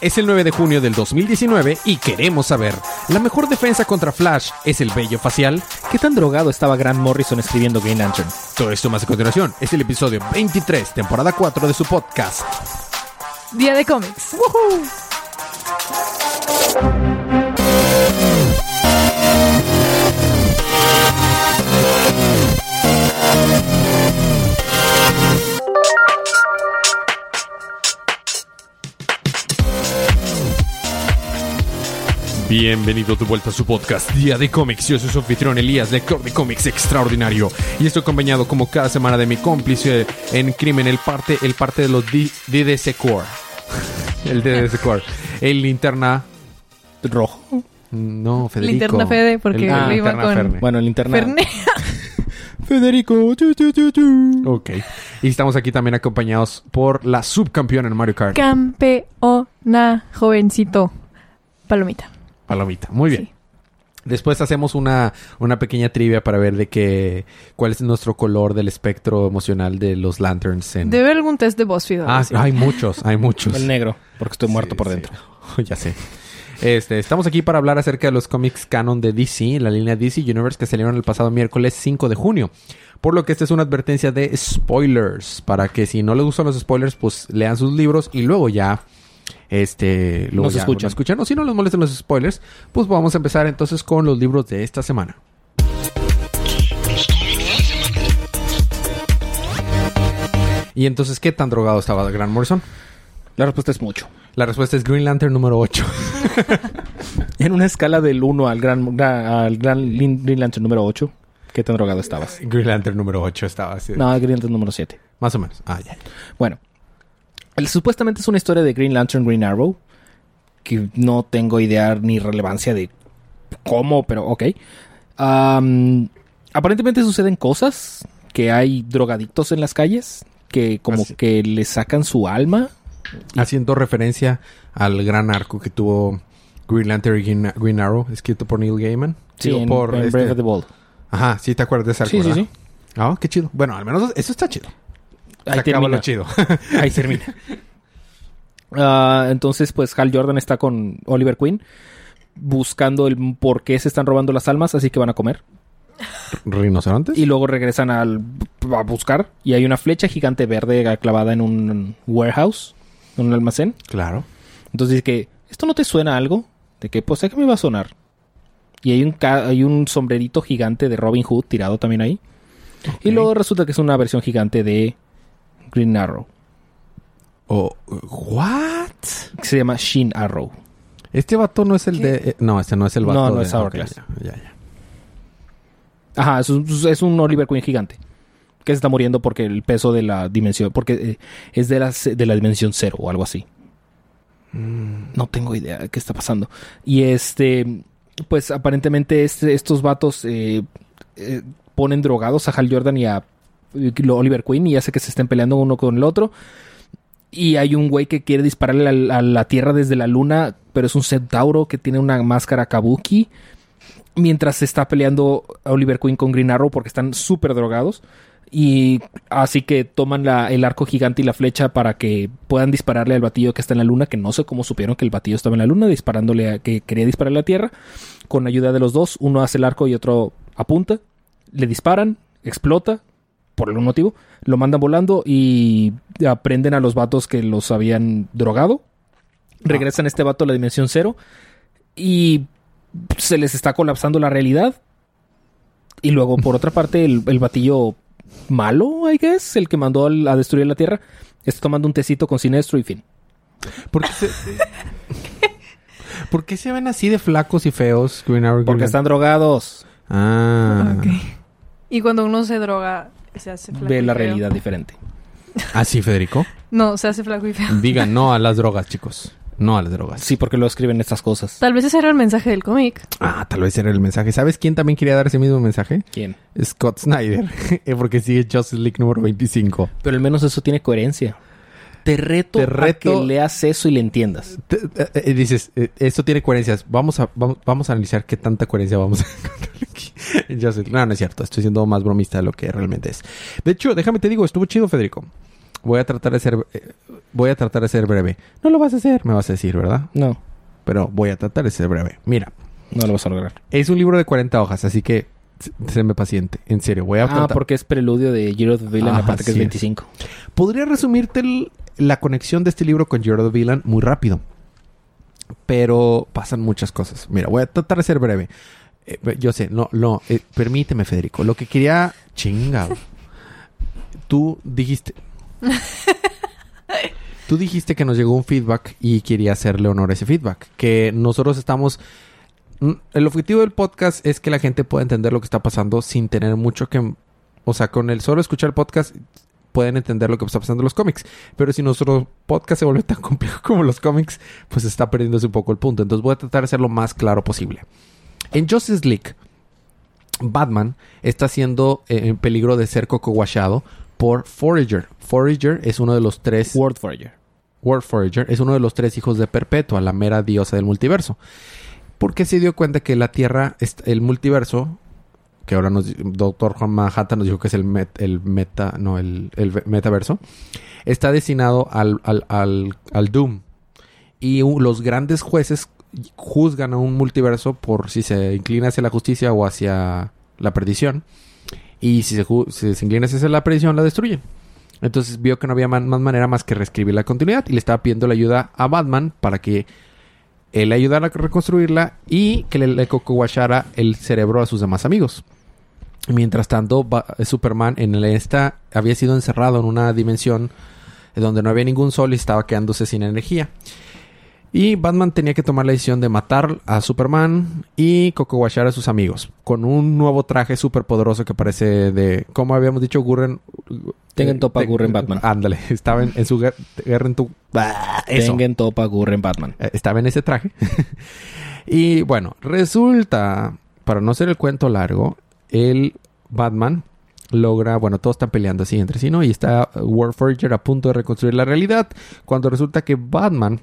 Es el 9 de junio del 2019 y queremos saber, ¿la mejor defensa contra Flash es el vello facial? ¿Qué tan drogado estaba Grant Morrison escribiendo Green Lantern? Todo esto más a continuación es el episodio 23, temporada 4 de su podcast. Día de cómics. Bienvenido de vuelta a su podcast Día de Cómics. Yo soy su anfitrión Elías, lector de cómics extraordinario. Y estoy acompañado como cada semana de mi cómplice en crimen, el parte, el parte de los D- DDC Core. el DDC Core. El linterna. ¿Rojo? No, Federico. Linterna Fede, porque El- lo ah, iba con- Ferne. Bueno, el linterna... Ferne. Federico. chu, chu, chu. Ok. Y estamos aquí también acompañados por la subcampeona en Mario Kart. Campeona, jovencito. Palomita. Palomita. Muy bien. Sí. Después hacemos una, una pequeña trivia para ver de qué cuál es nuestro color del espectro emocional de los lanterns en. Debe haber algún test de BuzzFeed. Ah, hay muchos, hay muchos. El negro, porque estoy muerto Sí, por sí. dentro. ya sé. Este, estamos aquí para hablar acerca de los cómics canon de DC, la línea DC Universe que salieron el pasado miércoles 5 de junio. Por lo que esta es una advertencia de spoilers, para que si no les gustan los spoilers, pues lean sus libros y luego ya este Nos escuchan. escuchan. O si no les molestan los spoilers, pues vamos a empezar entonces con los libros de esta semana. Y entonces, ¿qué tan drogado estaba Grant Morrison? La respuesta es mucho. La respuesta es Green Lantern número 8. En una escala del 1 al gran, gra- al gran Green Lantern número 8, ¿qué tan drogado estabas? Green Lantern número 8 estaba así. No, Green Lantern número 7. Más o menos. Ah, ya. Bueno, supuestamente es una historia de Green Lantern Green Arrow, que no tengo idea ni relevancia de cómo, pero ok. Am, aparentemente suceden cosas, que hay drogadictos en las calles, que como Así. que le sacan su alma. Haciendo referencia al gran arco que tuvo Green Lantern y Green, Green Arrow, escrito por Neil Gaiman. Sí, en, por en este- Brave of the Bold. Ajá, sí te acuerdas de ese arco, Sí, sí, ¿verdad? sí. Ah, qué chido. Bueno, al menos eso está chido. Se Ahí acaba termina. lo chido. Ahí termina. Entonces, pues Hal Jordan está con Oliver Queen buscando el por qué se están robando las almas, así que van a comer. ¿Rinocerontes? Y luego regresan al, a buscar y hay una flecha gigante verde clavada en un warehouse, en un almacén. Claro. Entonces dice que, ¿esto no te suena a algo? De que, pues, ¿a qué me va a sonar? Y hay un, hay un sombrerito gigante de Robin Hood tirado también ahí. Y luego resulta que es una versión gigante de Green Arrow. Oh, ¿What? Se llama Shin Arrow. Este vato no es el de... eh, no, este no es el vato No, no de... es Hourglass. ok, ya, ya, ya. Ajá, es un, es un Oliver Queen gigante. Que se está muriendo porque el peso de la dimensión. Porque eh, es de la, de la dimensión cero o algo así. No tengo idea de qué está pasando. Y este. Pues aparentemente este- estos vatos eh, eh, ponen drogados a Hal Jordan y a Oliver Queen y hace que se estén peleando uno con el otro. Y hay un güey que quiere dispararle a la, Tierra desde la Luna, pero es un centauro que tiene una máscara kabuki. Mientras se está peleando Oliver Queen con Green Arrow porque están súper drogados. Y así que toman el arco gigante y la flecha para que puedan dispararle al batillo que está en la luna, que no sé cómo supieron que el batillo estaba en la luna, disparándole a, que quería dispararle a la Tierra. Con ayuda de los dos, uno hace el arco y otro apunta. Le disparan, explota, por algún motivo. Lo mandan volando y aprenden a los vatos que los habían drogado. Regresan a este vato a la dimensión cero. Y se les está colapsando la realidad. Y luego, por otra parte, el, el batillo malo, I guess, el que mandó al- a destruir la Tierra, está tomando un tecito con Sinestro y fin. ¿Por qué se... ¿Por qué se ven así de flacos y feos Green Arrow y Green Porque están drogados. Ah. Ok. Y cuando uno se droga, se hace flaco. Ve y la feo. realidad diferente. ¿Ah, sí, Federico? No, se hace flaco y feo. Digan no a las drogas, chicos. No a las drogas. Sí, porque lo escriben estas cosas. Tal vez ese era el mensaje del cómic. Ah, tal vez era el mensaje. ¿Sabes quién también quería dar ese mismo mensaje? ¿Quién? Scott Snyder. Eh, Porque sigue Justice League número 25. Pero al menos eso tiene coherencia. Te reto, Te a que leas eso y le entiendas. Te- eh, eh, dices, eh, esto tiene coherencias. Vamos a, vamos, vamos a analizar qué tanta coherencia vamos a encontrar aquí. No, no es cierto. Estoy siendo más bromista de lo que realmente es. De hecho, déjame te digo, estuvo chido, Federico. Voy a tratar de ser eh, voy a tratar de ser breve. No lo vas a hacer, me vas a decir, ¿verdad? No, Pero voy a tratar de ser breve. Mira, no lo vas a lograr. es un libro de 40 hojas, así que s- séme paciente. En serio, voy a Ah, tratar. porque es preludio de Year of the Villain, aparte que es sí es. 25. Podría resumirte el- la conexión de este libro con Gerard Villain muy rápido. Pero pasan muchas cosas. Mira, voy a tratar de ser breve. Eh, yo sé, no, no, eh, permíteme, Federico. Lo que quería. Chingado. Tú dijiste. Tú dijiste que nos llegó un feedback y quería hacerle honor a ese feedback. Que nosotros estamos. Mm, El objetivo del podcast es que la gente pueda entender lo que está pasando sin tener mucho que. O sea, con el solo escuchar el podcast pueden entender lo que está pasando en los cómics. Pero si nuestro podcast se vuelve tan complejo como los cómics, pues está perdiéndose un poco el punto. Entonces voy a tratar de ser lo más claro posible. En Justice League, Batman está siendo eh, en peligro de ser cocoguachado por Forager. Forager es uno de los tres... Word Forager. World Forager es uno de los tres hijos de Perpetua, la mera diosa del multiverso. Porque se dio cuenta que la Tierra, el multiverso, que ahora nos, Doctor Juan Manhattan nos dijo que es el, met- el meta, no, el, el ve- metaverso, está destinado al, al, al, al Doom. Y los grandes jueces juzgan a un multiverso por si se inclina hacia la justicia o hacia la perdición. Y si se, si se inclina hacia la perdición, la destruyen. Entonces vio que no había más manera más que reescribir la continuidad y le estaba pidiendo la ayuda a Batman para que él ayudara a reconstruirla y que le, le el cerebro a sus demás amigos. Mientras tanto, Ba- Superman en el esta había sido encerrado en una dimensión donde no había ningún sol y estaba quedándose sin energía. Y Batman tenía que tomar la decisión de matar a Superman y cocoguachar a sus amigos con un nuevo traje súper poderoso que parece de, como habíamos dicho, Gurren... Tengen Topa eh, Gurren Batman. Ándale, estaba en, en su guer- guerra en tu... Bah, eso. Tengen Topa Gurren Batman. Eh, estaba en ese traje. y bueno, resulta, para no ser el cuento largo, el Batman logra, bueno, todos están peleando así entre sí, ¿no? Y está Warforger a punto de reconstruir la realidad, cuando resulta que Batman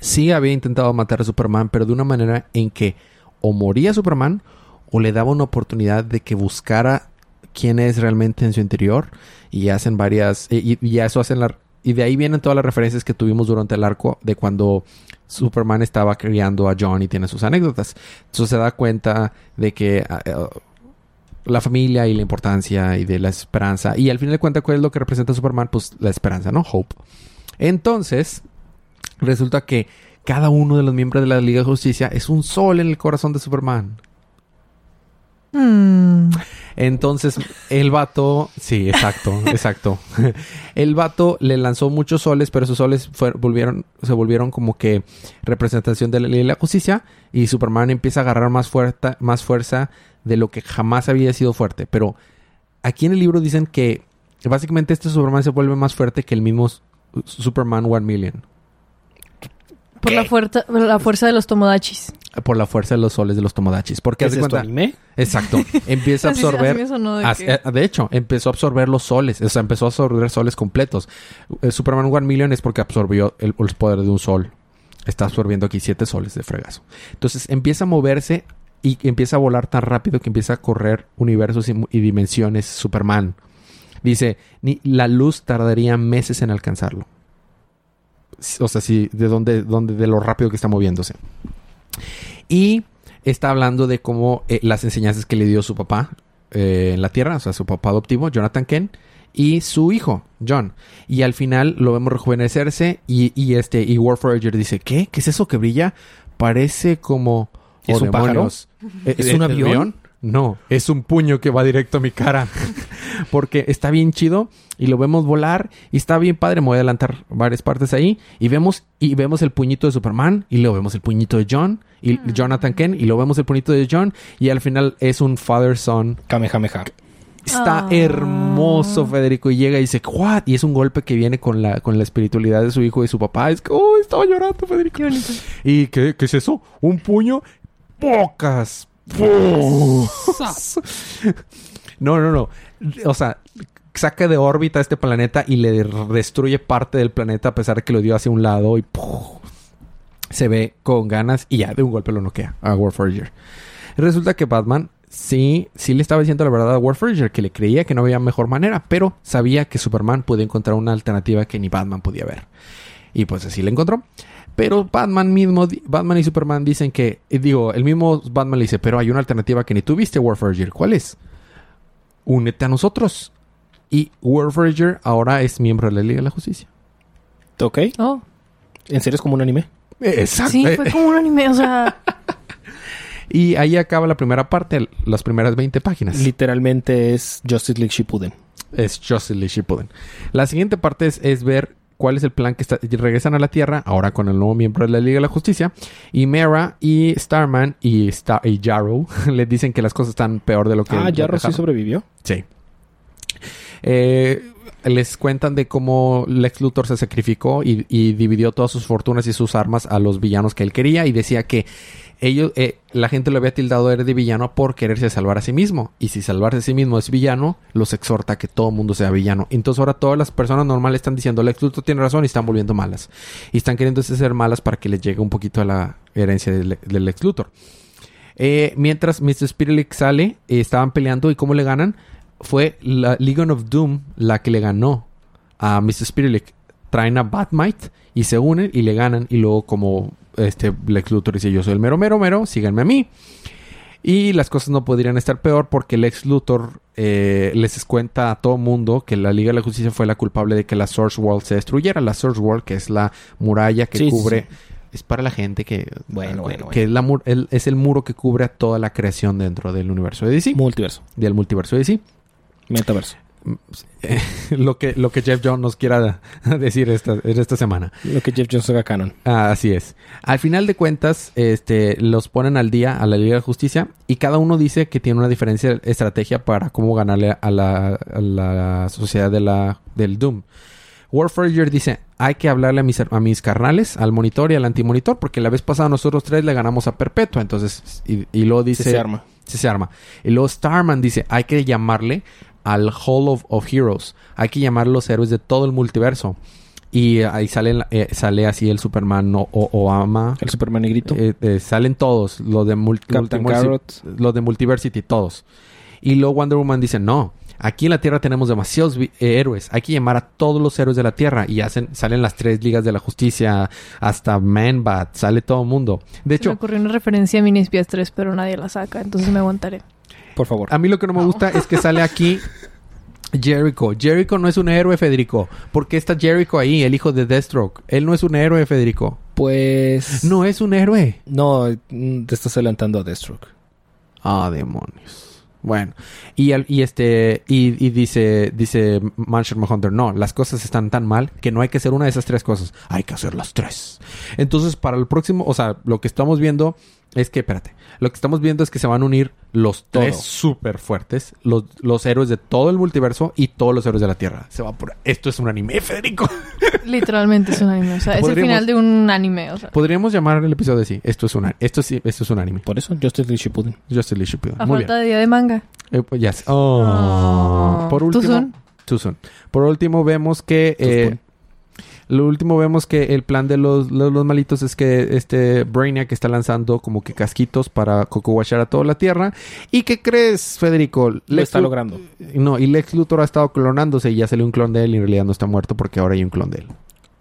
sí había intentado matar a Superman, pero de una manera en que o moría Superman o le daba una oportunidad de que buscara quién es realmente en su interior y hacen varias y, y eso hacen la y de ahí vienen todas las referencias que tuvimos durante el arco de cuando Superman estaba criando a John y tiene sus anécdotas. Entonces se da cuenta de que ah, eh, la familia y la importancia y de la esperanza. Y al final de cuentas, ¿cuál es lo que representa Superman? Pues la esperanza, ¿no? Hope. Entonces, resulta que cada uno de los miembros de la Liga de Justicia es un sol en el corazón de Superman. Mm. Entonces, el vato, sí, exacto, exacto. El vato le lanzó muchos soles, pero esos soles fue- volvieron, se volvieron como que representación de la ley de la justicia. Y Superman empieza a agarrar más fuerza, más fuerza de lo que jamás había sido fuerte. Pero aquí en el libro dicen que básicamente este Superman se vuelve más fuerte que el mismo Superman One Million. Por la fuerza, por la fuerza de los tomodachis. Por la fuerza de los soles de los Tomodachis. Porque ¿Qué haz es esto, anime? Exacto. Empieza a Así- así absorber. me sonó de As- que- eh, de hecho, empezó a absorber los soles. O sea, empezó a absorber soles completos. El Superman One Million es porque absorbió el, el poder de un sol. Está absorbiendo aquí siete soles de fregazo. Entonces empieza a moverse y empieza a volar tan rápido que empieza a correr universos y, y dimensiones Superman. Dice, ni la luz tardaría meses en alcanzarlo. O sea, sí, de dónde, dónde, de lo rápido que está moviéndose. Y está hablando de cómo eh, las enseñanzas que le dio su papá eh, en la Tierra, o sea, su papá adoptivo, Jonathan Kent, y su hijo, John. Y al final lo vemos rejuvenecerse y, y este, y Warforager dice, ¿qué? ¿Qué es eso que brilla? Parece como... ¿Es oh, un pájaro? demonios. ¿Eh, ¿Es un avión? No, es un puño que va directo a mi cara. Porque está bien chido y lo vemos volar y está bien padre. Me voy a adelantar varias partes ahí. Y vemos, y vemos el puñito de Superman y luego vemos el puñito de John y Jonathan Kent y luego vemos el puñito de John y al final es un father-son. Kamehameha. Está Ah. hermoso Federico y llega y dice, ¿what? Y es un golpe que viene con la, con la espiritualidad de su hijo y su papá. Es que, oh, estaba llorando Federico. Qué. ¿Y qué, qué es eso? ¿Un puño? ¡Pocas! No, no, no. O sea, saca de órbita este planeta y le destruye parte del planeta a pesar de que lo dio hacia un lado y se ve con ganas y ya de un golpe lo noquea a Warforger. Resulta que Batman sí, sí le estaba diciendo la verdad a Warfrager, que le creía que no había mejor manera, pero sabía que Superman podía encontrar una alternativa que ni Batman podía ver. Y pues así la encontró. Pero Batman mismo, Batman y Superman dicen que, eh, digo, el mismo Batman le dice, pero hay una alternativa que ni tú viste, Warfrager. ¿Cuál es? Únete a nosotros. Y Warfrager ahora es miembro de la Liga de la Justicia. ¿Ok? Oh. ¿En serio es como un anime? Exacto. Sí, fue como un anime, o sea... Y ahí acaba la primera parte, las primeras 20 páginas. Literalmente es Justice League Shippuden. Es Justice League Shippuden. La siguiente parte es, es ver cuál es el plan que está, regresan a la Tierra, ahora con el nuevo miembro de la Liga de la Justicia. Y Mera y Starman y, Star y Jarrow le dicen que las cosas están peor de lo que... Ah, lo Jarro sí sobrevivió. Sí. Eh, les cuentan de cómo Lex Luthor se sacrificó y, y dividió todas sus fortunas y sus armas a los villanos que él quería y decía que ellos, eh, la gente lo había tildado de villano por quererse salvar a sí mismo. Y si salvarse a sí mismo es villano, los exhorta a que todo mundo sea villano. Entonces ahora todas las personas normales están diciendo Lex Luthor tiene razón y están volviendo malas. Y están queriendo ser malas para que les llegue un poquito a la herencia del, del Lex Luthor. Eh, mientras Mr. Spirilic sale, eh, estaban peleando y cómo le ganan. Fue la Legion of Doom la que le ganó a Mr. Spirilic. Traen a Batmite y se unen y le ganan. Y luego, como este Lex Luthor dice: Yo soy el mero, mero, mero, síganme a mí. Y las cosas no podrían estar peor porque Lex Luthor eh, les cuenta a todo mundo que la Liga de la Justicia fue la culpable de que la Source World se destruyera. La Source World, que es la muralla que Sí, cubre. sí. Es para la gente que. Bueno, que- bueno, que es, la mur- el- es el muro que cubre a toda la creación dentro del universo de DC. Multiverso. del multiverso de DC. Metaverso. lo, que, lo que Jeff Jones nos quiera decir esta, en esta semana. Lo que Jeff Jones haga canon. Ah, así es. Al final de cuentas, este, los ponen al día a la Liga de Justicia y cada uno dice que tiene una diferencia estrategia para cómo ganarle a la, a la sociedad de la, del Doom. Warfrager dice, hay que hablarle a mis, a mis carnales, al monitor y al antimonitor, porque la vez pasada nosotros tres le ganamos a Perpetua. Entonces, y, y luego dice... Se arma. Sí, se arma. Y luego Starman dice, hay que llamarle al Hall of, of Heroes. Hay que llamar a los héroes de todo el multiverso. Y ahí sale, eh, sale así el Superman o, o, Obama. El Superman negrito. Eh, eh, salen todos, los de, mul- Captain Multiversi- Carrot. los de Multiversity, todos. Y luego Wonder Woman dice, no, aquí en la Tierra tenemos demasiados eh, héroes, hay que llamar a todos los héroes de la Tierra. Y hacen, salen las tres ligas de la justicia, hasta Man-Bat, sale todo el mundo. De Se me hecho, ocurrió una referencia a Mini Espías 3, pero nadie la saca, entonces me aguantaré. Por favor. a mí lo que no me gusta es que sale aquí Jericho. Jericho no es un héroe, Federico. ¿Por qué está Jericho ahí, el hijo de Deathstroke? Él no es un héroe, Federico. Pues... No es un héroe. No, mm, te estás adelantando a Deathstroke. Ah, demonios. Bueno, y, al- y este y, y dice dice Mansion Hunter, no, las cosas están tan mal que no hay que hacer una de esas tres cosas, hay que hacer las tres. Entonces, para el próximo, o sea, lo que estamos viendo es que, espérate, lo que estamos viendo es que se van a unir los tres súper fuertes, los, los héroes de todo el multiverso y todos los héroes de la Tierra. Se va por... Esto es un anime, Federico. Literalmente es un anime, o sea, es el final de un anime, o sea. Podríamos llamar el episodio así. Esto es un, esto sí, esto es un anime. Por eso, Justice League Shippuden. Justice League Shippuden. A Muy falta bien. de día de manga. Eh, pues, yes. Oh. Oh. Por Too último, soon. Too soon. Por último vemos que Too eh, soon. Lo último vemos que el plan de los, los, los malitos es que este Brainiac está lanzando como que casquitos para cocoguachar a toda la Tierra. ¿Y qué crees, Federico? Lo está logrando. No, y Lex Luthor ha estado clonándose y ya salió un clon de él y en realidad no está muerto porque ahora hay un clon de él.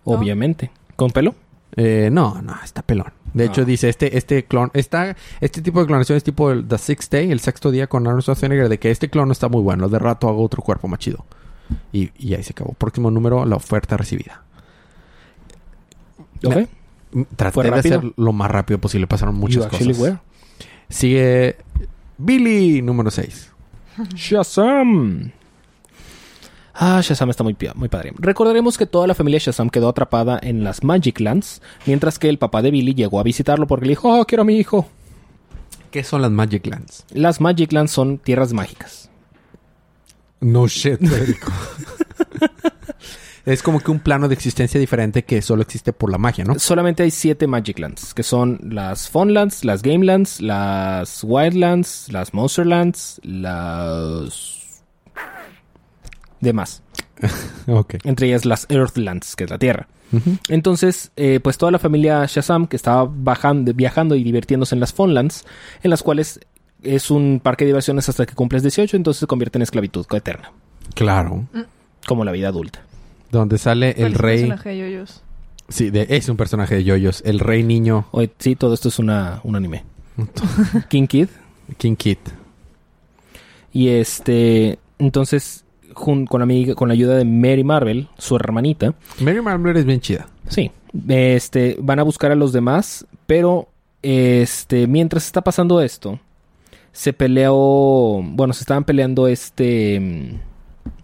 Obviamente. ¿Con pelo? Eh, no, no, está pelón. De hecho, Ah. dice este, este clon, está, este tipo de clonación es tipo el The Sixth Day, el sexto día con Arnold Schwarzenegger, de que este clon no está muy bueno, de rato hago otro cuerpo más chido. Y, y ahí se acabó. Próximo número, la oferta recibida. ¿Ok? Mm, Traté ¿Fue de rápido? hacer lo más rápido posible, pasaron muchas cosas. were. Sigue Billy, número 6. Shazam. Ah, Shazam está muy, muy padre. Recordaremos que toda la familia Shazam quedó atrapada en las Magic Lands, mientras que el papá de Billy llegó a visitarlo porque le dijo, oh, quiero a mi hijo. ¿Qué son las Magic Lands? Las Magic Lands son tierras mágicas. No shit, Federico. es como que un plano de existencia diferente que solo existe por la magia, ¿no? Solamente hay siete Magic Lands, que son las Funlands, las Game Lands, las Wildlands, las Monsterlands, las... demás. Ok. Entre ellas las Earthlands, que es la Tierra. Entonces, eh, pues toda la familia Shazam que estaba bajando, viajando y divirtiéndose en las Funlands, en las cuales es un parque de diversiones hasta que cumples 18, entonces se convierte en esclavitud eterna, Claro. como la vida adulta. Donde sale el rey. personaje de yoyos. Sí, de- es un personaje de yoyos. El rey niño Oye, sí, todo esto es una, un anime. King Kid. King Kid. Y este, entonces, jun- con, la, amiga- con la ayuda de Mary Marvel, su hermanita, Mary Marvel es bien chida. sí, este, van a buscar a los demás, pero este, mientras está pasando esto, se peleó, bueno, se estaban peleando este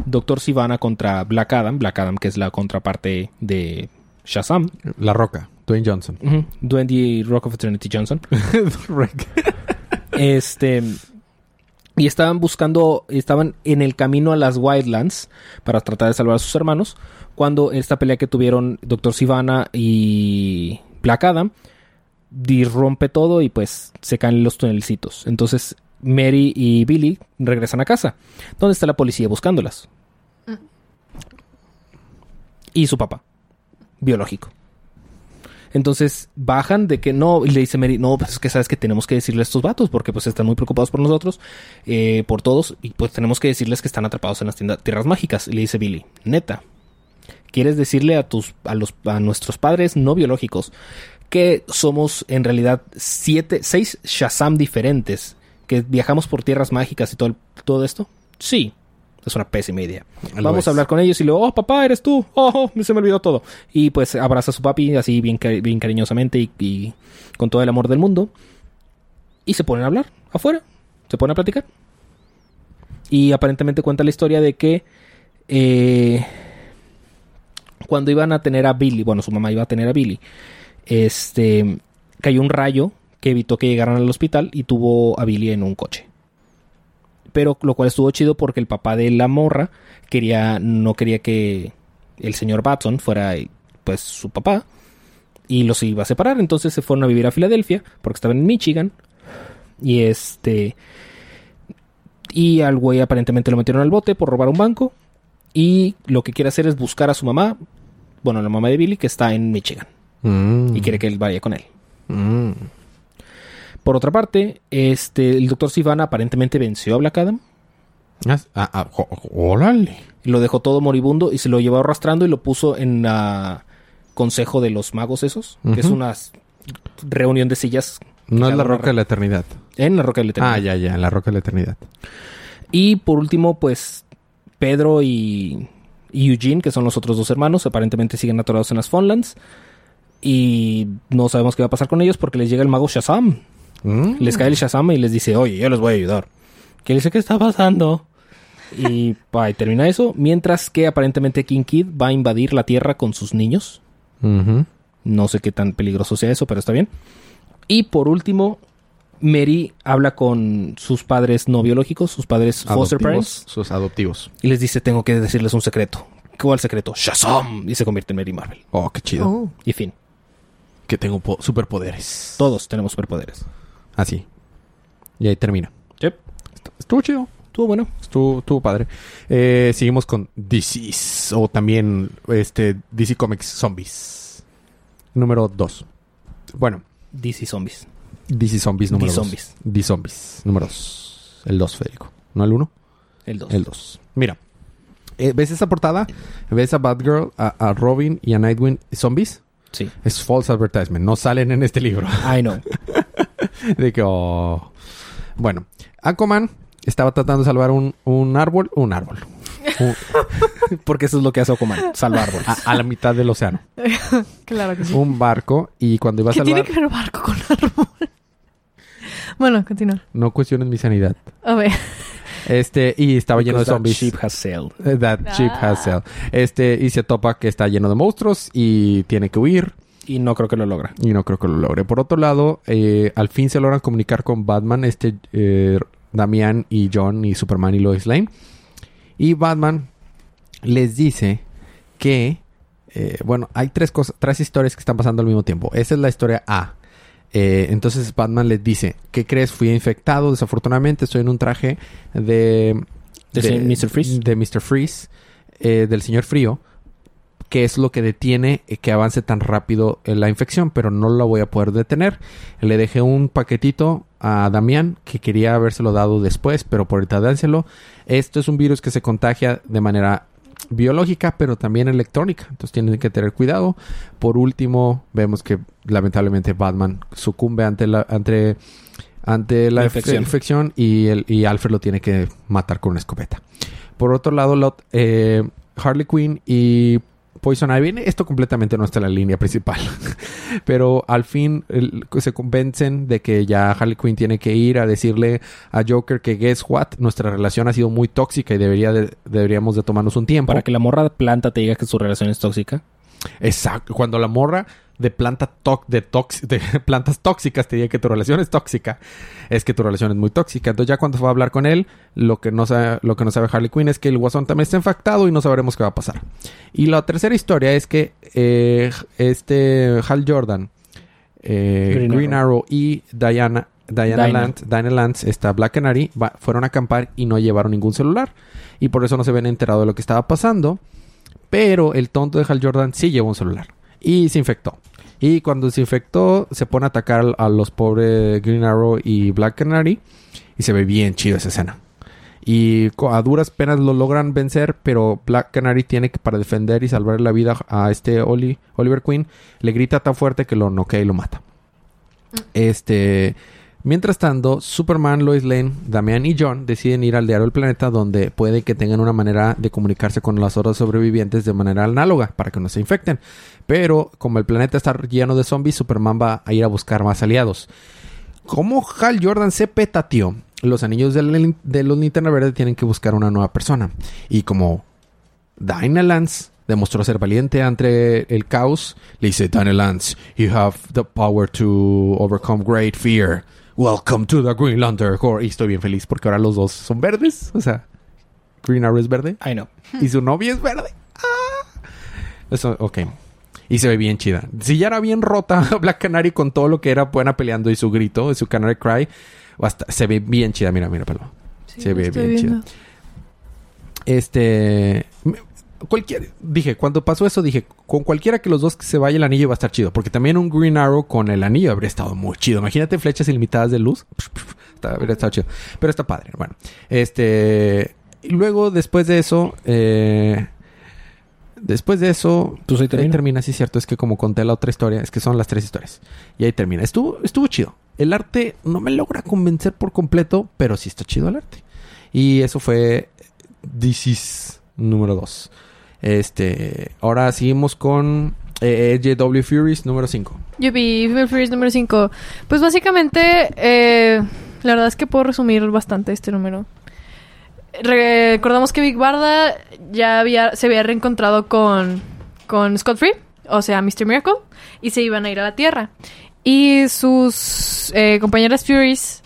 Doctor Sivana contra Black Adam, Black Adam que es la contraparte de Shazam, La Roca. Dwayne Johnson. Ujú, Duende Rock of Eternity Johnson. Este. Y estaban buscando, estaban en el camino a las Wildlands para tratar de salvar a sus hermanos. Cuando esta pelea que tuvieron Doctor Sivana y Black Adam disrompe todo y pues se caen los tunelcitos. Entonces Mary y Billy regresan a casa, donde está la policía buscándolas. Y su papá, biológico. Entonces bajan de que no, y le dice Mary, no, pues es que sabes que tenemos que decirle a estos vatos porque pues están muy preocupados por nosotros, eh, por todos, y pues tenemos que decirles que están atrapados en las tierras mágicas. Y le dice Billy, neta, ¿quieres decirle a tus, a los, a nuestros padres no biológicos que somos en realidad siete, seis Shazam diferentes, que viajamos por tierras mágicas y todo, el- todo esto? Sí. Es una pésima idea. Lo Vamos es. a hablar con ellos y luego, oh, papá, eres tú. Oh, oh, se me olvidó todo. Y pues abraza a su papi así bien, cari- bien cariñosamente y, y con todo el amor del mundo. Y se ponen a hablar afuera. Se ponen a platicar. Y aparentemente cuenta la historia de que eh, cuando iban a tener a Billy, bueno, su mamá iba a tener a Billy, este cayó un rayo que evitó que llegaran al hospital y tuvo a Billy en un coche pero lo cual estuvo chido porque el papá de la morra quería no quería que el señor Batson fuera pues su papá y los iba a separar entonces se fueron a vivir a Filadelfia porque estaban en Michigan y este y al güey aparentemente lo metieron al bote por robar un banco y lo que quiere hacer es buscar a su mamá bueno la mamá de Billy que está en Michigan Mm. y quiere que él vaya con él Mm. Por otra parte este el doctor Sivana aparentemente venció a Black Adam Ah, ah, ah, órale. Lo dejó todo moribundo y se lo llevó arrastrando y lo puso en la consejo de los magos esos, que es una reunión de sillas No es la roca de la eternidad. en la roca de la eternidad. Ah, ya, ya, la roca de la eternidad. Y por último, pues Pedro y, y Eugene, que son los otros dos hermanos, aparentemente siguen atorados en las Funlands. Y no sabemos qué va a pasar con ellos porque les llega el mago Shazam. Mm. Les cae el Shazam y les dice, oye, yo les voy a ayudar. Que le dice, ¿qué está pasando? Y pa, y termina eso. Mientras que aparentemente King Kid va a invadir la Tierra con sus niños. No sé qué tan peligroso sea eso, pero está bien. Y por último, Mary habla con sus padres no biológicos, sus padres foster parents, Sus adoptivos. y les dice, tengo que decirles un secreto. ¿Cuál secreto? Shazam. Y se convierte en Mary Marvel. Oh, qué chido. Oh. Y fin. Que tengo po- superpoderes. Todos tenemos superpoderes. Así. Y ahí termina. Yep. Estuvo chido. Estuvo bueno. Estuvo, estuvo padre. Eh, seguimos con DC's. O también este DC Comics Zombies. Número 2. Bueno, DC Zombies. DC Zombies número 2. D-Zombies. DC Zombies número 2. El 2, Federico. ¿No el 1? El 2. El 2. Mira. eh, ¿Ves esa portada? ¿Ves a Batgirl, a, a Robin y a Nightwing zombies? Sí. Es false advertisement. No salen en este libro. I know. De que, oh. Bueno, Aquaman estaba tratando de salvar un, un árbol. Un árbol. Un- Porque eso es lo que hace Aquaman. Salvar árboles. a, a la mitad del océano. Claro que sí. Un barco. Y cuando iba a ¿Qué tiene salvar... que ver barco con árbol? bueno, continúa. No cuestiones mi sanidad. A ver. Este, y estaba lleno de Because that zombies. ship has sailed. That ship has Ah. sailed. Este, y se topa que está lleno de monstruos y tiene que huir. Y no creo que lo logra. Y no creo que lo logre. Por otro lado, eh, al fin se logran comunicar con Batman, este eh, Damián y John y Superman y Lois Lane. Y Batman les dice que, eh, bueno, hay tres cosas, tres historias que están pasando al mismo tiempo. Esa es la historia A. Eh, entonces Batman les dice, ¿qué crees? Fui infectado, desafortunadamente estoy en un traje de... ¿De Mr. Freeze? De Mr. Freeze, eh, del señor Frío. Qué es lo que detiene eh, que avance tan rápido eh, la infección, pero no lo voy a poder detener. Le dejé un paquetito a Damián que quería habérselo dado después, pero por ahorita dánselo. Esto es un virus que se contagia de manera biológica, pero también electrónica. Entonces tienen que tener cuidado. Por último, vemos que lamentablemente Batman sucumbe ante la ante ante la, La infe- infección. infección y, el, y Alfred lo tiene que matar con una escopeta. Por otro lado, lo- eh, Harley Quinn y Poison Ivy, esto completamente no está en la línea principal. Pero al fin el- se convencen de que ya Harley Quinn tiene que ir a decirle a Joker que guess what, nuestra relación ha sido muy tóxica y debería de- deberíamos de tomarnos un tiempo. Para que la morra planta te diga que su relación es tóxica. Exacto. Cuando la morra de planta de, de plantas tóxicas te diga que tu relación es tóxica, es que tu relación es muy tóxica. Entonces ya cuando fue a hablar con él, lo que no sabe, lo que no sabe Harley Quinn es que el guasón también está infectado y no sabremos qué va a pasar. Y la tercera historia es que eh, este Hal Jordan, eh, Green Green, Arrow. y Diana Diana. Lance, Diana Lance, esta Black Canary, va- fueron a acampar y no llevaron ningún celular. Y por eso no se habían enterado de lo que estaba pasando. Pero el tonto de Hal Jordan sí llevó un celular. Y se infectó. Y cuando se infectó, se pone a atacar a los pobres Green Arrow y Black Canary. Y se ve bien chido esa escena. Y a duras penas lo logran vencer, pero Black Canary tiene que, para defender y salvar la vida a este Oli- Oliver Queen, le grita tan fuerte que lo noquea y lo mata. Este. Mientras tanto, Superman, Lois Lane, Damian y John deciden ir al diario del planeta donde puede que tengan una manera de comunicarse con las otras sobrevivientes de manera análoga para que no se infecten. Pero como el planeta está lleno de zombies, Superman va a ir a buscar más aliados. Como Hal Jordan se petateó, los anillos de los linterna verde tienen que buscar una nueva persona. Y como Dinah Lance demostró ser valiente ante el caos, le dice, Dinah Lance, you have the power to overcome great fear. Welcome to the Green Lantern Corps. Y estoy bien feliz porque ahora los dos son verdes. O sea, Green Arrow es verde I know. y su novia es verde. Ah. Eso, ok. Y se ve bien chida. Si ya era bien rota Black Canary con todo lo que era buena peleando y su grito, y su Canary Cry, hasta- se ve bien chida. Mira, mira, pelo. Sí, Se ve estoy bien viendo. Este. Me- Cualquier, dije, cuando pasó eso, dije, con cualquiera que los dos que se vaya el anillo va a estar chido. Porque también un Green Arrow con el anillo habría estado muy chido. Imagínate flechas ilimitadas de luz. Está- habría estado chido. Pero está padre. Bueno, este. Y luego, después de eso, eh, después de eso, Pues ahí ahí termina. termina, sí, cierto. Es que como conté la otra historia, es que son las tres historias. Y ahí termina. Estuvo, estuvo chido. El arte no me logra convencer por completo, pero sí está chido el arte. Y eso fue DC's número 2. Este, ahora seguimos con eh, JW Furies número 5. Yo vi Fever Furious número 5. Pues básicamente, eh, la verdad es que puedo resumir bastante este número. Recordamos que Big Barda ya había, se había reencontrado con, con Scott Free, o sea, Mr. Miracle, y se iban a ir a la Tierra. Y sus eh, compañeras Furies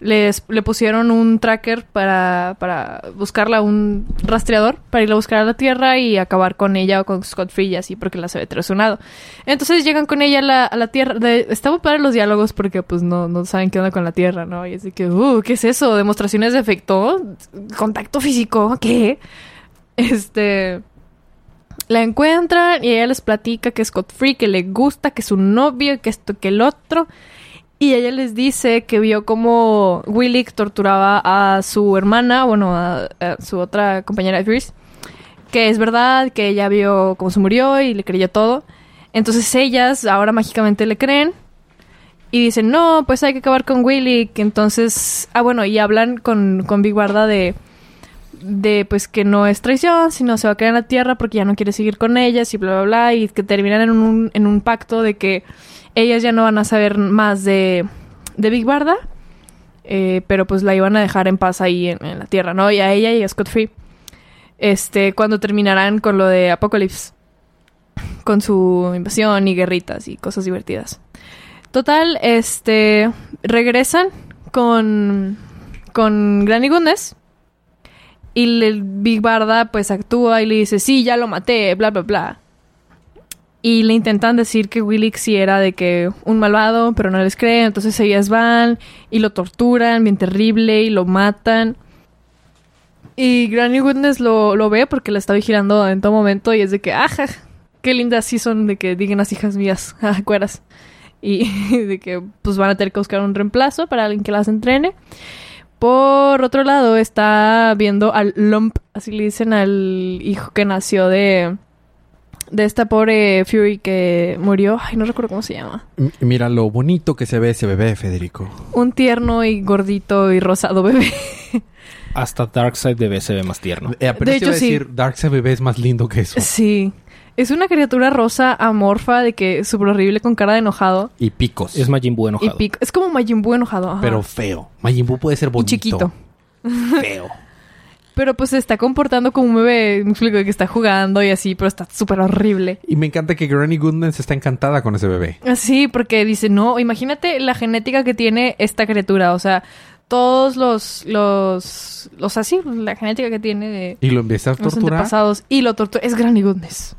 les, le pusieron un tracker para, para buscarla, un rastreador, para ir a buscar a la Tierra y acabar con ella o con Scott Free y así, porque las había traicionado. Entonces llegan con ella a la, la Tierra. De, estaba para los diálogos porque pues no, no saben qué onda con la Tierra, ¿no? Y así que, uh, ¿qué es eso? ¿Demostraciones de efecto? ¿Contacto físico? ¿Qué? Este... La encuentran y ella les platica que Scott Free, que le gusta, que es su novio, que esto, que el otro. Y ella les dice que vio como Willick torturaba a su hermana, bueno, a, su otra compañera de Fierce. Que es verdad, que ella vio cómo se murió y le creyó todo. Entonces ellas ahora mágicamente le creen. Y dicen, no, pues hay que acabar con Willick. Entonces, ah, bueno, y hablan con, con Big Barda de, de, pues, que no es traición, sino se va a quedar en la tierra porque ya no quiere seguir con ellas y bla, bla, bla. Y que terminan en un, en un pacto de que ellas ya no van a saber más de, de Big Barda. eh, pero pues la iban a dejar en paz ahí en, la tierra, ¿no? Y a ella y a Scott Free. Este, cuando terminarán con lo de Apocalypse. Con su invasión y guerritas y cosas divertidas. Total, este. Regresan con. Con Granny Goodness. Y el Big Barda pues actúa y le dice, sí, ya lo maté, bla, bla, bla. Y le intentan decir que Willick sí era de que un malvado, pero no les creen. Entonces ellas van y lo torturan bien terrible y lo matan. Y Granny Goodness lo, lo ve porque la está vigilando en todo momento y es de que, ajá, qué lindas sí son de que digan las hijas mías, ah, cueras. Y de que pues van a tener que buscar un reemplazo para alguien que las entrene. Por otro lado, está viendo al Lump, así le dicen al hijo que nació de, de esta pobre Fury que murió. Ay, no recuerdo cómo se llama. M- Mira lo bonito que se ve ese bebé, Federico. Un tierno y gordito y rosado bebé. Hasta Darkseid bebé se ve más tierno. Eh, apenas De hecho, iba a sí. decir, Darkseid bebé es más lindo que eso. Sí. Es una criatura rosa amorfa de que súper horrible con cara de enojado. Y picos. Es Majin Buu Y enojado. pico. Es como Majin Buu enojado. ajá. pero feo. Majin Buu puede ser Y bonito. chiquito. Feo. Pero pues se está comportando como un bebé. Me explico que está jugando y así, pero está súper horrible. Y me encanta que Granny Goodman está encantada con ese bebé. Sí, porque dice, no, imagínate la genética que tiene esta criatura. O sea, todos los, los, los así, la genética que tiene de Y lo empieza a torturar. antepasados. Y lo tortura. Es Granny Goodness.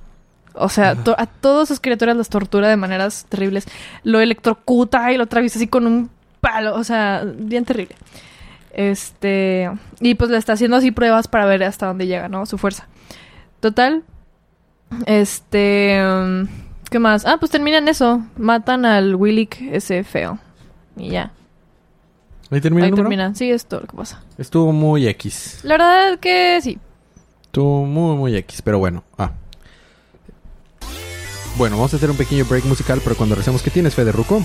O sea, to- a todas sus criaturas las tortura de maneras terribles. Lo electrocuta y lo atraviesa así con un palo. O sea, bien terrible. Este. Y pues le está haciendo así pruebas para ver hasta dónde llega, ¿no? Su fuerza. Total. Este. ¿Qué más? Ah, pues terminan eso. Matan al Willick ese feo. Y ya. Ahí termina Ahí el. Sí, es todo lo que pasa. Estuvo muy X. La verdad que sí. Estuvo muy, muy X. Pero bueno. Ah. Bueno, vamos a hacer un pequeño break musical, pero cuando recemos, ¿qué tienes, Fede Ruco?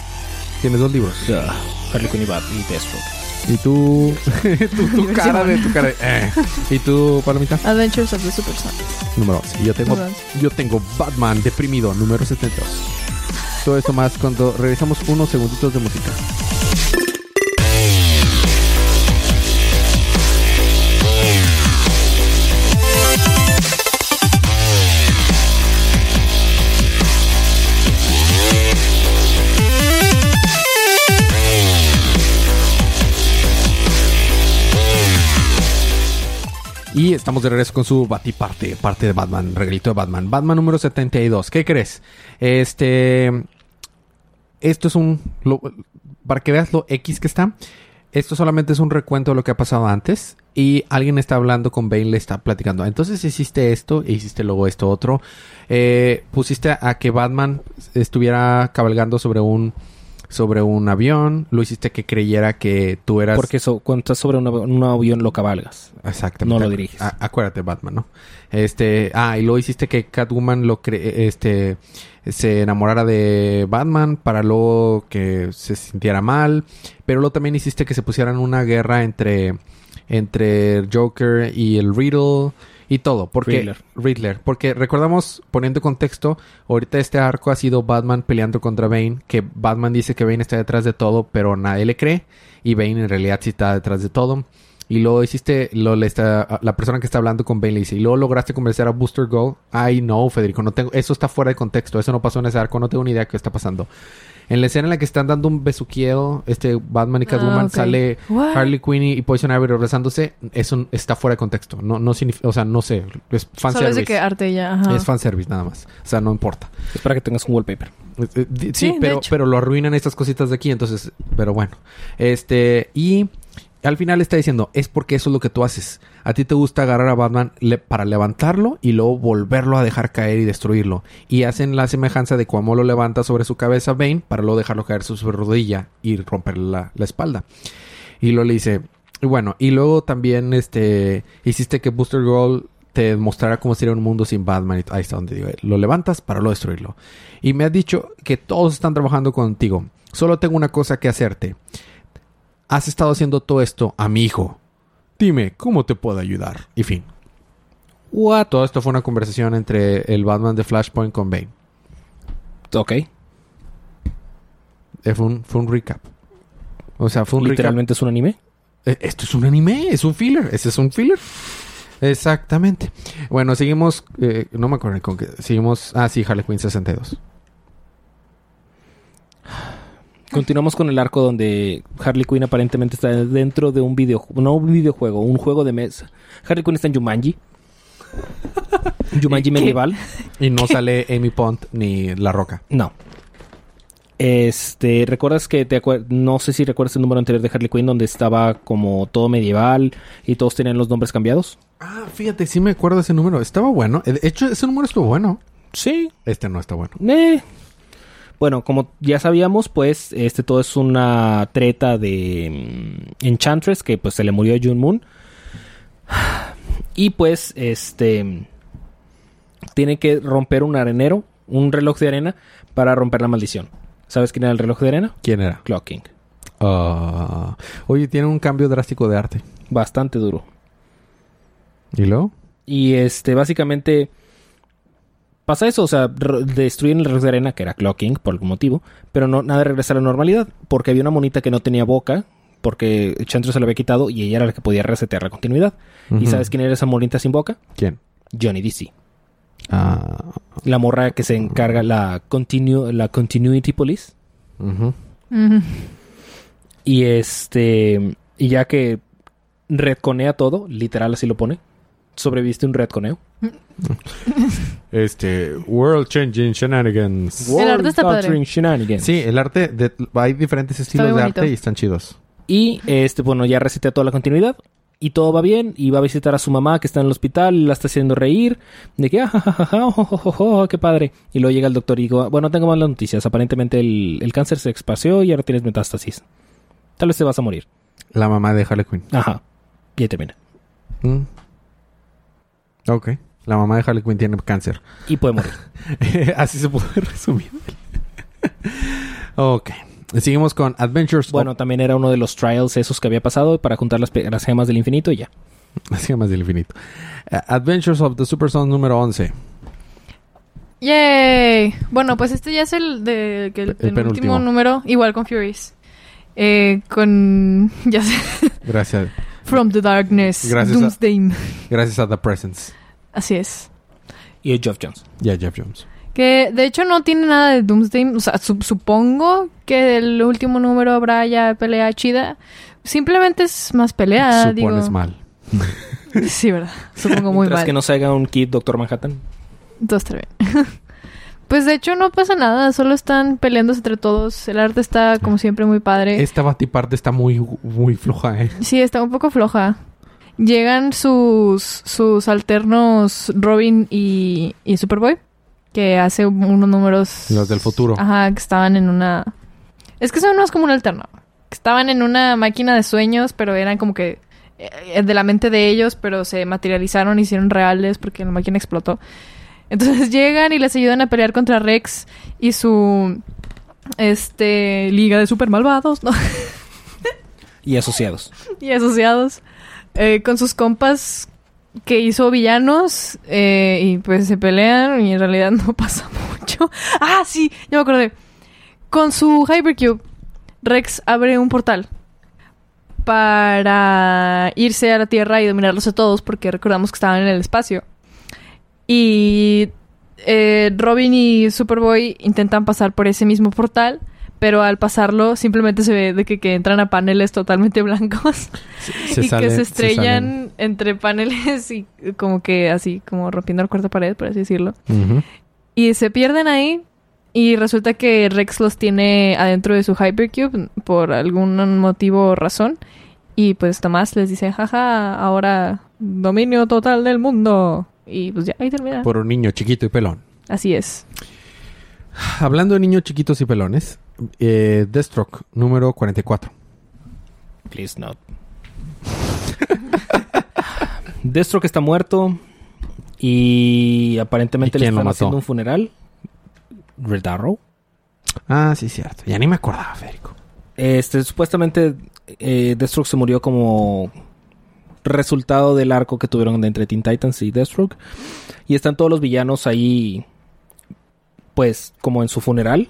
Tienes dos libros. Ah, Harley Quinn y Bat y Deathstroke. Y tú... tu, tu cara de tu cara de... eh. Y tú, Palomita, Adventures of the Super Son. número 11. Y yo tengo, Número yo tengo Batman deprimido, número 72. Todo esto más cuando regresamos unos segunditos de música. Y estamos de regreso con su Batiparte, parte de Batman, regalito de Batman. Batman número 72. ¿Qué crees? Este. Esto es un. lo- para que veas lo X que está. Esto solamente es un recuento de lo que ha pasado antes. Y alguien está hablando con Bane, le está platicando. Entonces hiciste esto, hiciste luego esto otro. Eh, pusiste a que Batman estuviera cabalgando sobre un. Sobre un avión. Lo hiciste que creyera que tú eras. Porque eso, cuando estás sobre una- un avión lo cabalgas. Exactamente. No lo diriges. A- acuérdate, Batman, ¿no? Este, ah, y luego hiciste que Catwoman lo cre- este se enamorara de Batman para luego que se sintiera mal, pero luego también hiciste que se pusieran una guerra entre entre Joker y el Riddle y todo, porque Riddler. Riddler, porque recordamos poniendo contexto, ahorita este arco ha sido Batman peleando contra Bane, que Batman dice que Bane está detrás de todo, pero nadie le cree y Bane en realidad sí está detrás de todo. Y luego hiciste, lo, le está, la persona que está hablando con Bane le dice, y luego lograste convencer a Booster Gold. Ay, no, Federico, no tengo, eso está fuera de contexto, eso no pasó en ese arco, no tengo ni idea de qué está pasando. En la escena en la que están dando un besuqueo, este Batman y Ah, Catwoman ok. sale What? Harley Quinn y Poison Ivy besándose, eso está fuera de contexto. No, no significa, o sea, no sé, es Solo es de fanservice. que arte ya. Ajá. Es fanservice nada más. O sea, no importa. Es para que tengas un wallpaper. Eh, eh, Sí, Sí, pero, pero lo arruinan estas cositas de aquí, entonces, pero bueno. Este, y al final está diciendo, es porque eso es lo que tú haces. A ti te gusta agarrar a Batman para levantarlo y luego volverlo a dejar caer y destruirlo. Y hacen la semejanza de cómo lo levanta sobre su cabeza Bane para luego dejarlo caer sobre su rodilla y romperle la, espalda. Y luego le dice, bueno, y luego también este hiciste que Booster Gold te mostrara cómo sería un mundo sin Batman. Ahí está donde digo, lo levantas para luego destruirlo. Y me has dicho que todos están trabajando contigo. Solo tengo una cosa que hacerte. Has estado haciendo todo esto a mi hijo. Dime, ¿cómo te puedo ayudar? Y fin. What? Todo esto fue una conversación entre el Batman de Flashpoint con Bane. Ok. Eh, Fue un, fue un recap. O sea, fue un recap. Literalmente es un anime. Eh, Esto es un anime, es un filler. Ese es un filler. Exactamente. Bueno, seguimos. eh, no me acuerdo con qué. Seguimos. Ah, sí, Harley Quinn 62. Continuamos con el arco donde Harley Quinn aparentemente está dentro de un videojuego, no un videojuego, un juego de mesa. Harley Quinn está en Jumanji. Jumanji medieval. Y no sale Amy Pond ni La Roca. No. Este, ¿recuerdas que te no sé si recuerdas el número anterior de Harley Quinn donde estaba como todo medieval y todos tenían los nombres cambiados? Ah, fíjate, sí me acuerdo de ese número. Estaba bueno. De hecho, ese número estuvo bueno. Sí, Este no está bueno. Eh. Bueno, como ya sabíamos, pues este todo es una treta de mm, Enchantress que pues se le murió a June Moon. Y pues este tiene que romper un arenero, un reloj de arena para romper la maldición. ¿Sabes quién era el reloj de arena? ¿Quién era? Clock King. Ah, oye, tiene un cambio drástico de arte. Bastante duro. ¿Y luego? Y este, básicamente pasa eso, o sea, destruyen el reloj de arena, que era Clocking, por algún motivo, pero no, nada regresa a la normalidad, porque había una monita que no tenía boca, porque Chantra se la había quitado y ella era la que podía resetear la continuidad. ¿Y sabes quién era esa monita sin boca? ¿Quién? Johnny DC. Ah, La morra que se encarga, la, continu la Continuity Police. Y este, y ya que redconea todo, literal así lo pone, sobreviste un redconeo. Este, World Changing Shenanigans. El arte está padre. World-altering Shenanigans. Sí, el arte, de- hay diferentes estilos de arte y están chidos. Y este, bueno, ya resetea toda la continuidad. Y todo va bien. Y va a visitar a su mamá que está en el hospital. Y la está haciendo reír. De que, ah, ja, ja, ja, ja, oh, oh, oh, oh, qué padre. Y luego llega el doctor y digo, bueno, tengo malas noticias. Aparentemente el, el cáncer se espació y ahora tienes metástasis. Tal vez te vas a morir. La mamá de Harley Quinn. Ajá. Y ahí termina. Mm. Ok. La mamá de Harley Quinn tiene cáncer. Y puede morir. Así se puede resumir. ok. Seguimos con Adventures bueno, también era uno de los trials esos que había pasado para juntar las, las gemas del infinito y ya. Así más del infinito. Eh, Adventures of the Super Son número 11. Yay. Bueno, pues este ya es el de que el, El penúltimo penúltimo. número, igual con Furies. Eh, con ya sé, Gracias. From the Darkness, Gracias a- Doomsday. Gracias a The Presence. Así es. Y el Geoff Jones. Y a Jeff Jones. Que de hecho no tiene nada de Doomsday. O sea, su- supongo que el último número habrá ya pelea chida. Simplemente es más pelea, Supones digo. mal. Sí, verdad. Supongo muy Mientras mal. que no se haga un kit Doctor Manhattan. Todo está bien. pues de hecho no pasa nada. Solo están peleándose entre todos. El arte está como siempre muy padre. Esta batiparte está muy, muy floja, ¿eh? Sí, está un poco floja. Llegan sus, sus alternos Robin y, y Superboy, que hace unos números... Los del futuro. Ajá, que estaban en una... Es que son más como un alterno. Que estaban en una máquina de sueños, pero eran como que eh, de la mente de ellos, pero se materializaron y hicieron reales porque la máquina explotó. Entonces llegan y les ayudan a pelear contra Rex y su... Este... Liga de super malvados, ¿no? Y asociados. y asociados eh, con sus compas que hizo villanos eh, y pues se pelean y en realidad no pasa mucho. Ah, sí, ya me acordé. Con su Hypercube, Rex abre un portal para irse a la Tierra y dominarlos a todos porque recordamos que estaban en el espacio. Y eh, Robin y Superboy intentan pasar por ese mismo portal, pero al pasarlo simplemente se ve de que, que entran a paneles totalmente blancos Se y sale- que se estrellan entre paneles y como que así, como rompiendo la cuarta pared, por así decirlo. Y se pierden ahí y resulta que Rex los tiene adentro de su Hypercube por algún motivo o razón. Y pues Tomás les dice, jaja, ahora dominio total del mundo. Y pues ya, ahí termina. Por un niño chiquito y pelón. Así es. Hablando de niños chiquitos y pelones, eh, Deathstroke número 44. Please not. Deathstroke está muerto. Y aparentemente ¿Y le están haciendo un funeral. Red Arrow. Ah, sí, cierto. Ya ni me acordaba, Federico. Este, supuestamente eh, Deathstroke se murió como resultado del arco que tuvieron entre Teen Titans y Deathstroke. Y están todos los villanos ahí, pues, como en su funeral.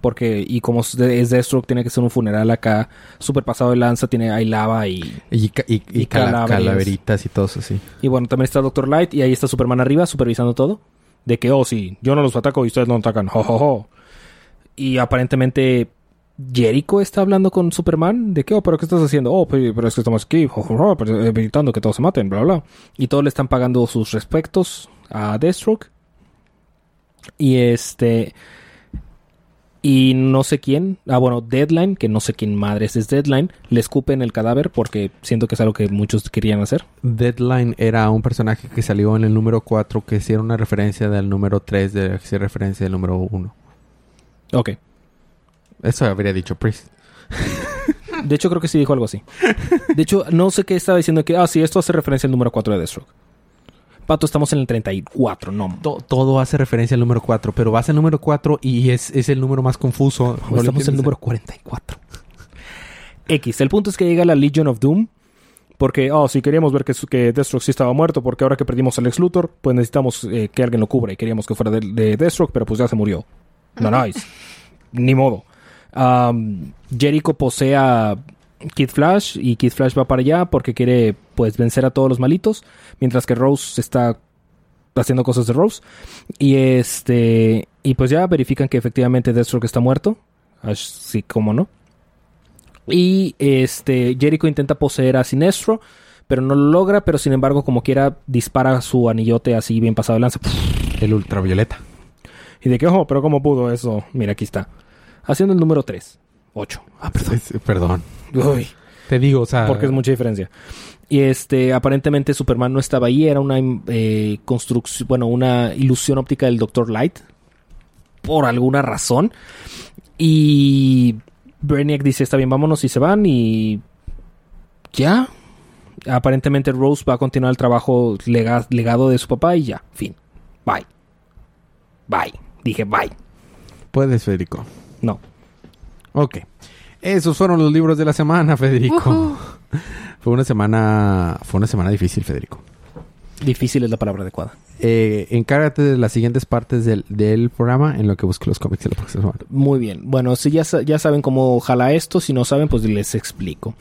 Porque, y como es de- es Deathstroke, tiene que ser un funeral acá, super pasado de lanza, tiene, hay lava y... Y, y, y cala- calaveritas y todo eso, sí. Y bueno, también está Doctor Light y ahí está Superman arriba, supervisando todo. De que, oh, sí, yo no los ataco y ustedes no atacan, jo, jo, jo. Y aparentemente Jericho está hablando con Superman. De que, oh, pero ¿qué estás haciendo? Oh, pero, es que estamos aquí, pero, eh, evitando que todos se maten, bla, bla. Y todos le están pagando sus respectos a Deathstroke. Y este... Y no sé quién, ah bueno, Deadline, que no sé quién madres es Deadline, le escupen el cadáver porque siento que es algo que muchos querían hacer. Deadline era un personaje que salió en el número 4 que hacía una referencia del número 3 de que referencia del número 1. Ok. Eso habría dicho Priest. De hecho, creo que sí dijo algo así. De hecho, no sé qué estaba diciendo que, ah, sí, esto hace referencia al número 4 de Deathstroke. Pato, estamos en el 34, no. To- todo hace referencia al número 4, pero vas al número 4 y es, es el número más confuso. No estamos en el número 44. X. El punto es que llega la Legion of Doom. Porque, oh, si queríamos ver que, que Deathstroke sí estaba muerto, porque ahora que perdimos al Lex Luthor, pues necesitamos eh, que alguien lo cubra. Y queríamos que fuera de, de Deathstroke, pero pues ya se murió. No, nice. Ni modo. Jericho posee a Kid Flash y Kid Flash va para allá porque quiere, pues, vencer a todos los malitos. Mientras que Rose está haciendo cosas de Rose. Y este. Y pues ya verifican que efectivamente Deathstroke está muerto. Así como no. Y este. Jericho intenta poseer a Sinestro. Pero no lo logra. Pero sin embargo, como quiera, dispara su anillote así bien pasado de lanza. El ultravioleta. Y de que, ojo, pero ¿cómo pudo eso? Mira, aquí está. Haciendo el número 3. 8. Ah, perdón. perdón. Uy. Te digo, o sea. Porque es mucha diferencia. Y este, aparentemente Superman no estaba ahí, era una eh, construcción, bueno, una ilusión óptica del Dr. Light. Por alguna razón. Y Brainiac dice, está bien, vámonos y se van y... Ya. Aparentemente Rose va a continuar el trabajo lega- legado de su papá y ya, fin. Bye. Bye. Dije bye. Puedes, Federico. No. Ok. Esos fueron los libros de la semana, Federico. Fue una semana. Fue una semana difícil, Federico. Difícil es la palabra adecuada. Eh, encárgate de las siguientes partes del, del programa en lo que busque los cómics de la próxima semana. Muy bien. Bueno, si ya, ya saben cómo jala esto, si no saben, pues les explico.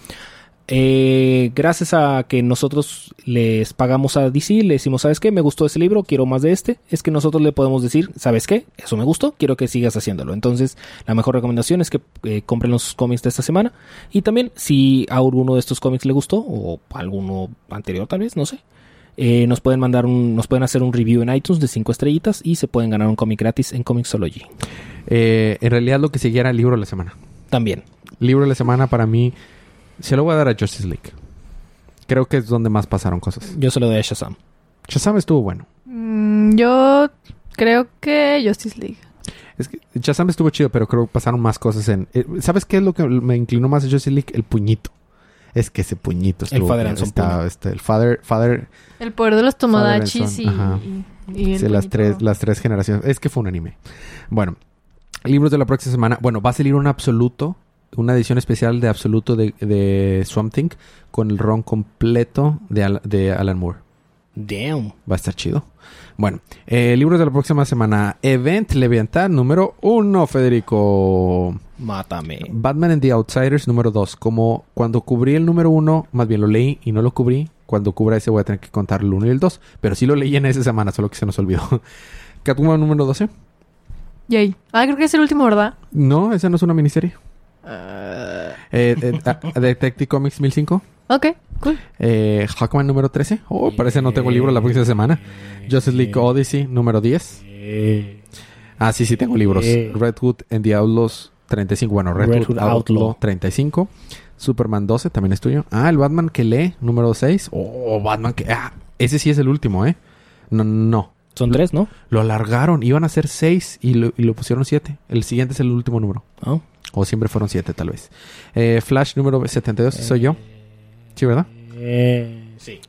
Eh, gracias a que nosotros les pagamos a DC, le decimos, ¿sabes qué? Me gustó ese libro, quiero más de este. Es que nosotros le podemos decir, ¿sabes qué? Eso me gustó, quiero que sigas haciéndolo. Entonces, la mejor recomendación es que eh, compren los cómics de esta semana. Y también, si a alguno de estos cómics le gustó, o alguno anterior tal vez, no sé. eh, nos pueden mandar un, nos pueden hacer un review en iTunes de 5 estrellitas y se pueden ganar un cómic gratis en Comixology. Eh, en realidad, lo que seguía era el libro de la semana. También. Libro de la semana para mí. Se lo voy a dar a Justice League. Creo que es donde más pasaron cosas. Yo se lo doy a Shazam. Shazam estuvo bueno. Mm, yo creo que Justice League. Es que Shazam estuvo chido, pero creo que pasaron más cosas en... eh, ¿Sabes qué es lo que me inclinó más a Justice League? El puñito. Es que ese puñito estuvo... Father and Son está- este, el Father... Father El poder de los Tomodachis Father y, and Son, ajá. y, y el sí, las, tres, las tres generaciones. Es que fue un anime. Bueno. Libros de la próxima semana. Bueno, va a salir un absoluto. Una edición especial de absoluto de, de Swamp Thing. Con el ron completo de, Al- de Alan Moore. Damn. Va a estar chido. Bueno, eh, libros de la próxima semana. Event Leviathan número uno, Federico. Mátame. Batman and the Outsiders número dos. Como cuando cubrí el número uno, más bien lo leí y no lo cubrí. Cuando cubra ese voy a tener que contar el uno y el dos. Pero sí lo leí en esa semana, solo que se nos olvidó. Catwoman número 12. Yay. Ah, creo que es el último, ¿verdad? No, esa no es una miniserie. Eh, eh, ah, Detective Comics 1005. ok, cool. Eh, Hawkman número 13. Oh, parece no tengo libro la próxima semana. Justice League Odyssey número 10. Ah, sí, sí tengo libros. Eh. Redwood and the Outlaws 35. Bueno, Redwood, Red Hood Outlaw, Outlaw. 35. Superman 12 también es tuyo. Ah, el Batman que lee número 6. Oh, Batman que... Ah, ese sí es el último, ¿eh? No, no. Son tres, ¿no? Lo alargaron. Iban a ser 6 y lo, y lo pusieron 7. El siguiente es el último número. Oh. O siempre fueron 7 tal vez. Eh, Flash número 72 soy yo. Sí, ¿verdad? sí.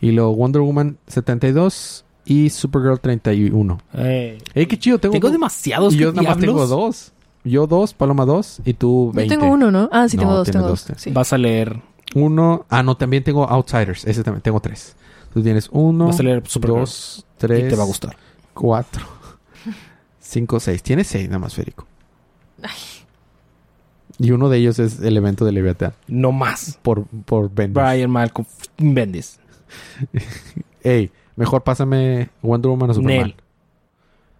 Y luego Wonder Woman 72 y Supergirl 31. ¡Eh, qué chido! Tengo, Tengo dos- demasiados. Y yo ¿qué nada más tengo dos. Yo dos, Paloma dos y tú 20. Yo tengo uno, ¿no? Ah, sí, tengo dos, tengo dos, dos. Sí. Vas a leer. Uno... Ah, no, también tengo Outsiders. Ese también tengo tres. Tú tienes uno, Vas a leer Supergirl. dos, tres... Y te va a gustar. Cuatro, cinco, seis. Tienes seis nada más, Federico. Y uno de ellos es el evento de Leviathan. No más. Por, por Bendis. Brian Malcolm Bendis. Ey, mejor pásame Wonder Woman o Superman. Nel.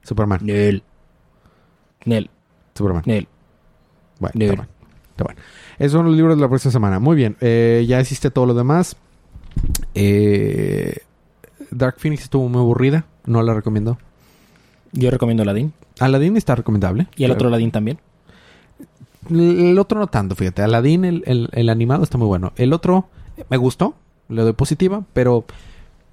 Superman. Nel. Nel. Superman. Nel. Bueno, Nel. está bueno. Está bueno. Esos son los libros de la próxima semana. Muy bien. Eh, ya hiciste todo lo demás. Eh, Dark Phoenix estuvo muy aburrida. No la recomiendo. Yo recomiendo Aladdin. Aladdin está recomendable. Y el otro Aladdin también. El otro no tanto, fíjate. Aladdin, el, el- el animado, está muy bueno. El otro me gustó, le doy positiva, pero...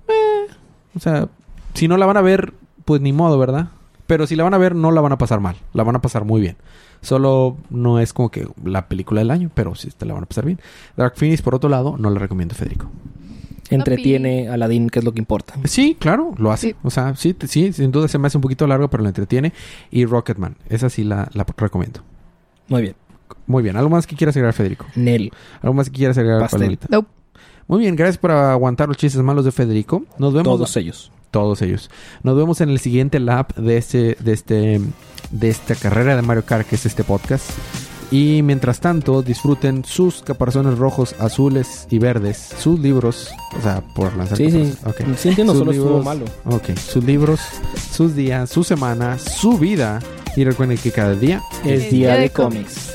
eh, o sea, si no la van a ver, pues ni modo, ¿verdad? Pero si la van a ver, no la van a pasar mal. La van a pasar muy bien. Solo no es como que la película del año, pero sí te la van a pasar bien. Dark Phoenix, por otro lado, no la recomiendo, Federico. Entretiene a Aladdin, que es lo que importa. Sí, claro, lo hace. Sí. O sea, sí, sí, sin duda se me hace un poquito largo, pero lo entretiene. Y Rocketman, esa sí la, la recomiendo. Muy bien. Muy bien, ¿algo más que quieras agregar, Federico? Nel. ¿Algo más que quieras agregar, Pastel. Palomita? Nope. Muy bien, gracias por aguantar los chistes malos de Federico. Nos vemos. Todos ellos. Todos ellos. Nos vemos en el siguiente lap de este, de este, de esta carrera de Mario Kart, que es este podcast. Y mientras tanto, disfruten sus caparazones rojos, azules y verdes, sus libros, o sea, por lanzar Sí, sí. caparazones. Ok. Sí entiendo, Sus solo estuvo libros. malo. Ok, sus libros, sus días, su semana, su vida. Y recuerden que cada día Es día de cómics.